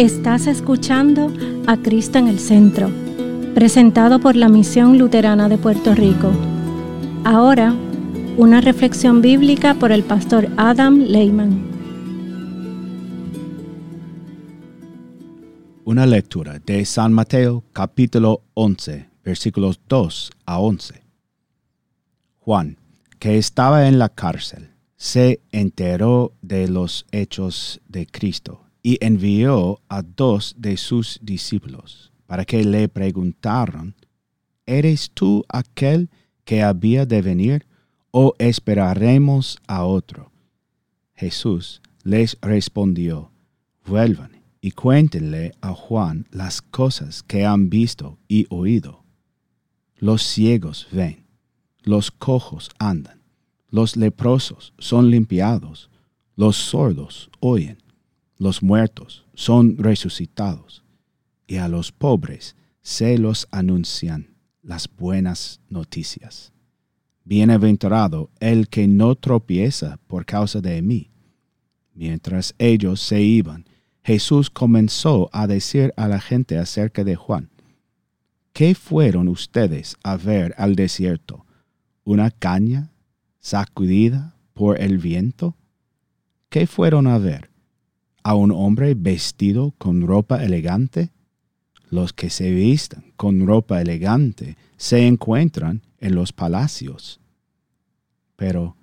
Estás escuchando a Cristo en el Centro, presentado por la Misión Luterana de Puerto Rico. Ahora, una reflexión bíblica por el pastor Adam Lehman. Una lectura de San Mateo capítulo 11, versículos 2 a 11. Juan, que estaba en la cárcel, se enteró de los hechos de Cristo y envió a dos de sus discípulos para que le preguntaran, ¿eres tú aquel que había de venir o esperaremos a otro? Jesús les respondió, vuelvan y cuéntenle a Juan las cosas que han visto y oído. Los ciegos ven, los cojos andan, los leprosos son limpiados, los sordos oyen los muertos son resucitados, y a los pobres se los anuncian las buenas noticias. Bienaventurado el que no tropieza por causa de mí. Mientras ellos se iban, Jesús comenzó a decir a la gente acerca de Juan, ¿qué fueron ustedes a ver al desierto? ¿Una caña sacudida por el viento? ¿Qué fueron a ver? A un hombre vestido con ropa elegante? Los que se vistan con ropa elegante se encuentran en los palacios. Pero,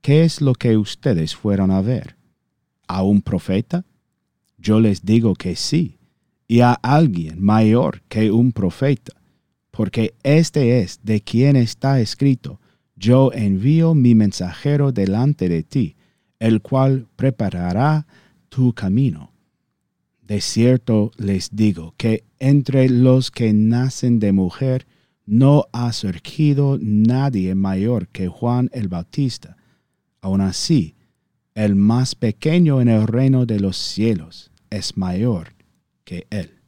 ¿qué es lo que ustedes fueron a ver? ¿A un profeta? Yo les digo que sí, y a alguien mayor que un profeta, porque este es de quien está escrito, yo envío mi mensajero delante de ti, el cual preparará tu camino. De cierto les digo que entre los que nacen de mujer no ha surgido nadie mayor que Juan el Bautista. Aun así, el más pequeño en el reino de los cielos es mayor que él.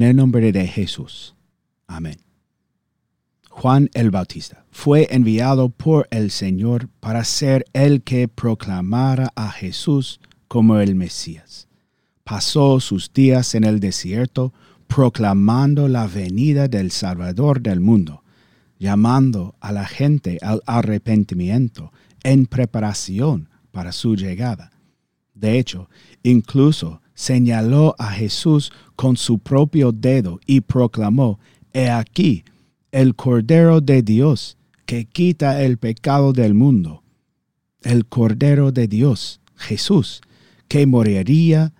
En el nombre de Jesús. Amén. Juan el Bautista fue enviado por el Señor para ser el que proclamara a Jesús como el Mesías. Pasó sus días en el desierto proclamando la venida del Salvador del mundo, llamando a la gente al arrepentimiento en preparación para su llegada. De hecho, incluso señaló a Jesús con su propio dedo y proclamó, He aquí el Cordero de Dios que quita el pecado del mundo, el Cordero de Dios, Jesús, que moriría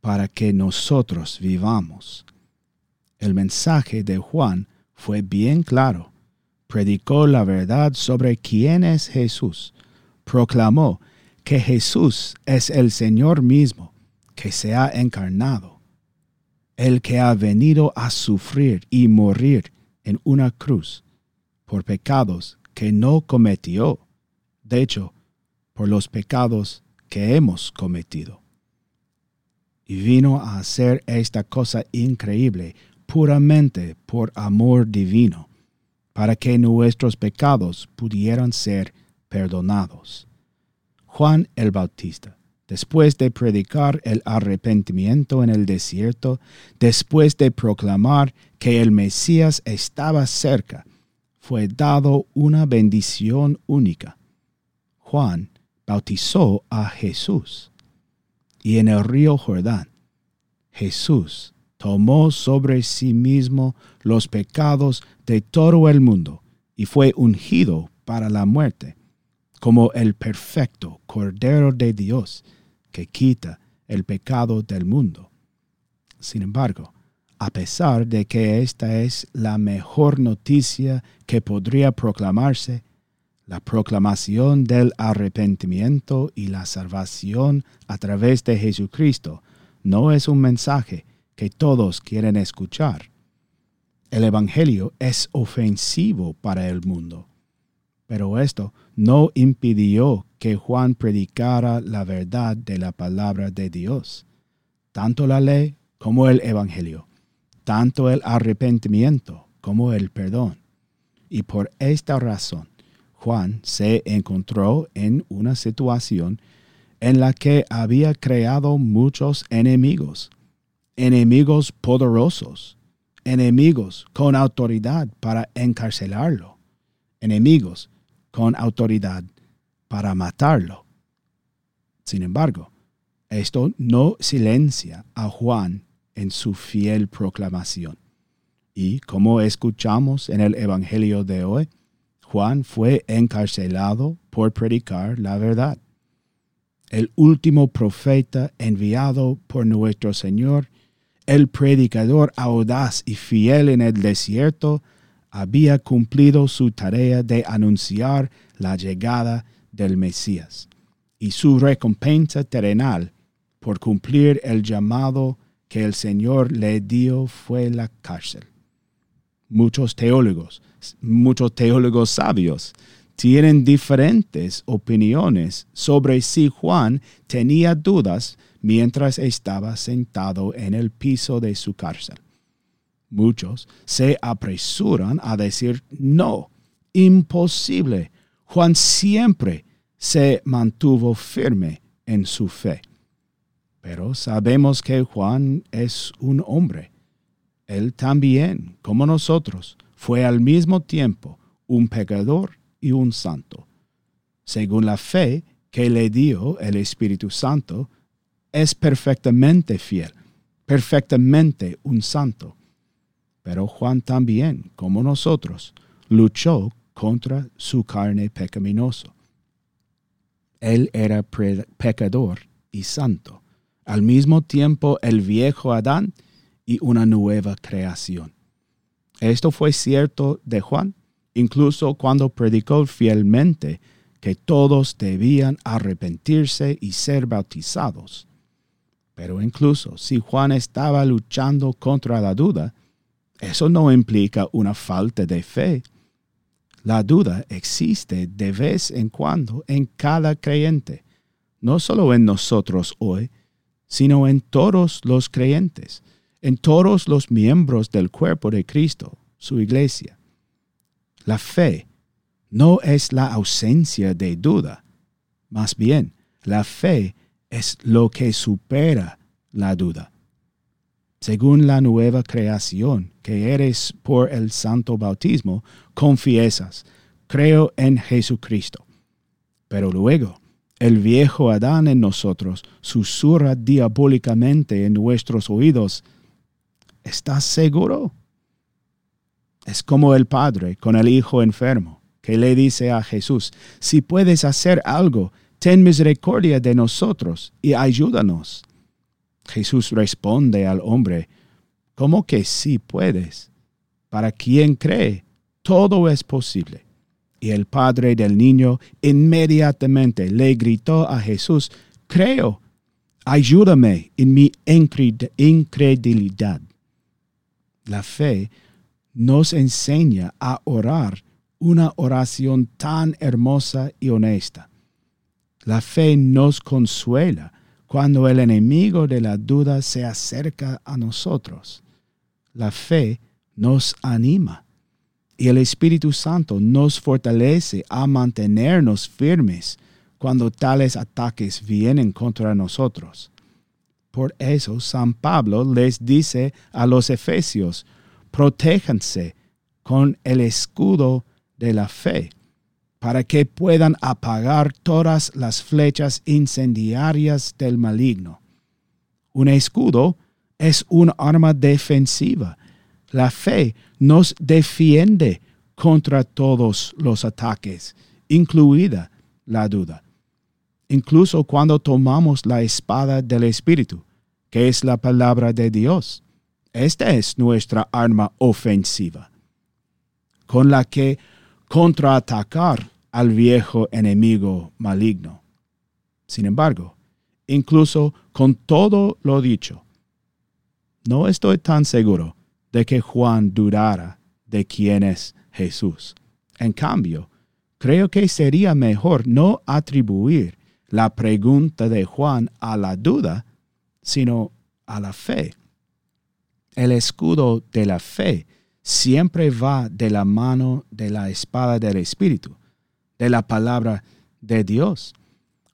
para que nosotros vivamos. El mensaje de Juan fue bien claro. Predicó la verdad sobre quién es Jesús. Proclamó que Jesús es el Señor mismo que se ha encarnado, el que ha venido a sufrir y morir en una cruz por pecados que no cometió, de hecho, por los pecados que hemos cometido. Y vino a hacer esta cosa increíble puramente por amor divino, para que nuestros pecados pudieran ser perdonados. Juan el Bautista después de predicar el arrepentimiento en el desierto, después de proclamar que el Mesías estaba cerca, fue dado una bendición única. Juan bautizó a Jesús. Y en el río Jordán, Jesús tomó sobre sí mismo los pecados de todo el mundo y fue ungido para la muerte como el perfecto Cordero de Dios que quita el pecado del mundo. Sin embargo, a pesar de que esta es la mejor noticia que podría proclamarse, la proclamación del arrepentimiento y la salvación a través de Jesucristo no es un mensaje que todos quieren escuchar. El Evangelio es ofensivo para el mundo Pero esto no impidió que Juan predicara la verdad de la palabra de Dios, tanto la ley como el Evangelio, tanto el arrepentimiento como el perdón. Y por esta razón, Juan se encontró en una situación en la que había creado muchos enemigos, enemigos poderosos, enemigos con autoridad para encarcelarlo, enemigos con autoridad para matarlo. Sin embargo, esto no silencia a Juan en su fiel proclamación. Y como escuchamos en el Evangelio de hoy, Juan fue encarcelado por predicar la verdad. El último profeta enviado por nuestro Señor el predicador audaz y fiel en el desierto había cumplido su tarea de anunciar la llegada del Mesías y su recompensa terrenal por cumplir el llamado que el Señor le dio fue la cárcel. Muchos teólogos, muchos teólogos sabios tienen diferentes opiniones sobre si Juan tenía dudas mientras estaba sentado en el piso de su cárcel. Muchos se apresuran a decir, no, imposible. Juan siempre se mantuvo firme en su fe. Pero sabemos que Juan es un hombre. Él también, como nosotros, fue al mismo tiempo un pecador y un santo. Según la fe que le dio el Espíritu Santo, es perfectamente fiel, perfectamente un santo. Pero Juan también, como nosotros, luchó contra su carne pecaminoso. Él era pecador y santo, al mismo tiempo el viejo Adán y una nueva creación. Esto fue cierto de Juan, incluso cuando predicó fielmente que todos debían arrepentirse y ser bautizados. Pero incluso si Juan estaba luchando contra la duda, eso no implica una falta de fe. La duda existe de vez en cuando en cada creyente, no solo en nosotros hoy, sino en todos los creyentes, en todos los miembros del cuerpo de Cristo, su iglesia. La fe no es la ausencia de duda, más bien la fe es lo que supera la duda. Según la nueva creación que eres por el santo bautismo, confiesas, creo en Jesucristo. Pero luego, el viejo Adán en nosotros susurra diabólicamente en nuestros oídos, ¿estás seguro? Es como el padre con el hijo enfermo, que le dice a Jesús, si puedes hacer algo, ten misericordia de nosotros y ayúdanos. Jesús responde al hombre, ¿cómo que sí puedes? Para quien cree, todo es posible. Y el padre del niño inmediatamente le gritó a Jesús, creo, ayúdame en mi incredulidad. La fe nos enseña a orar una oración tan hermosa y honesta. La fe nos consuela cuando el enemigo de la duda se acerca a nosotros. La fe nos anima y el Espíritu Santo nos fortalece a mantenernos firmes cuando tales ataques vienen contra nosotros. Por eso San Pablo les dice a los efesios, protéjanse con el escudo de la fe para que puedan apagar todas las flechas incendiarias del maligno. Un escudo es un arma defensiva. La fe nos defiende contra todos los ataques, incluida la duda. Incluso cuando tomamos la espada del Espíritu, que es la palabra de Dios. Esta es nuestra arma ofensiva, con la que contraatacar al viejo enemigo maligno. Sin embargo, incluso con todo lo dicho, no estoy tan seguro de que Juan dudara de quién es Jesús. En cambio, creo que sería mejor no atribuir la pregunta de Juan a la duda, sino a la fe. El escudo de la fe siempre va de la mano de la espada del Espíritu, de la palabra de Dios.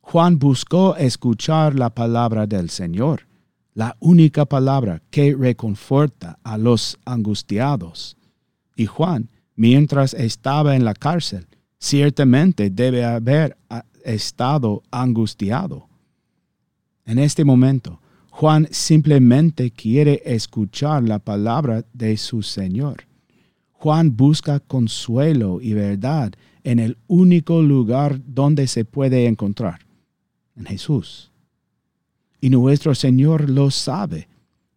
Juan buscó escuchar la palabra del Señor, la única palabra que reconforta a los angustiados. Y Juan, mientras estaba en la cárcel, ciertamente debe haber ah, estado angustiado. En este momento, Juan simplemente quiere escuchar la palabra de su Señor. Juan busca consuelo y verdad en el único lugar donde se puede encontrar, en Jesús. Y nuestro Señor lo sabe.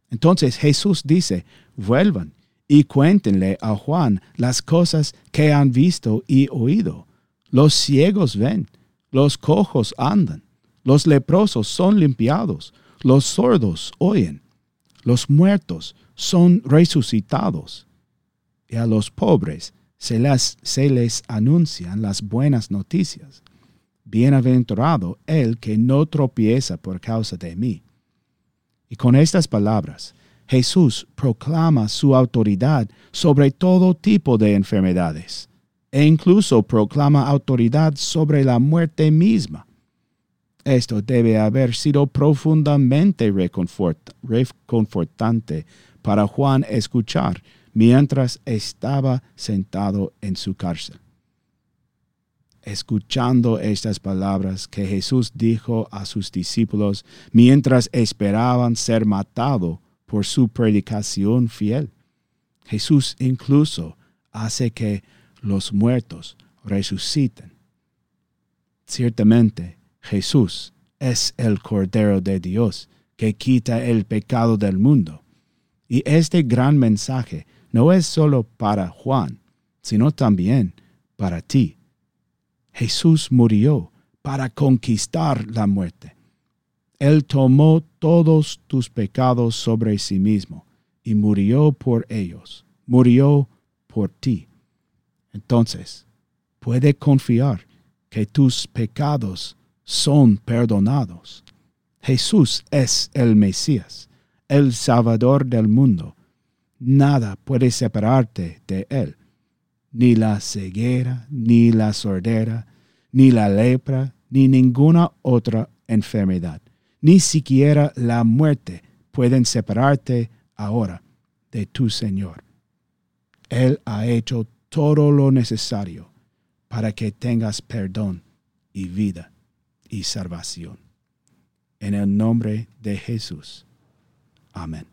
Entonces Jesús dice, vuelvan y cuéntenle a Juan las cosas que han visto y oído. Los ciegos ven, los cojos andan, los leprosos son limpiados, los sordos oyen, los muertos son resucitados, y a los pobres se les, anuncian las buenas noticias. Bienaventurado el que no tropieza por causa de mí. Y con estas palabras, Jesús proclama su autoridad sobre todo tipo de enfermedades e incluso proclama autoridad sobre la muerte misma. Esto debe haber sido profundamente reconfortante para Juan escuchar mientras estaba sentado en su cárcel. Escuchando estas palabras que Jesús dijo a sus discípulos mientras esperaban ser matado por su predicación fiel. Jesús incluso hace que los muertos resuciten. Ciertamente, Jesús es el Cordero de Dios que quita el pecado del mundo. Y este gran mensaje no es solo para Juan, sino también para ti. Jesús murió para conquistar la muerte. Él tomó todos tus pecados sobre sí mismo y murió por ellos, murió por ti. Entonces, puede confiar que tus pecados son perdonados. Jesús es el Mesías, el Salvador del mundo. Nada puede separarte de Él, ni la ceguera, ni la sordera, ni la lepra, ni ninguna otra enfermedad. Ni siquiera la muerte pueden separarte ahora de tu Señor. Él ha hecho todo lo necesario para que tengas perdón y vida y salvación. En el nombre de Jesús. Amén.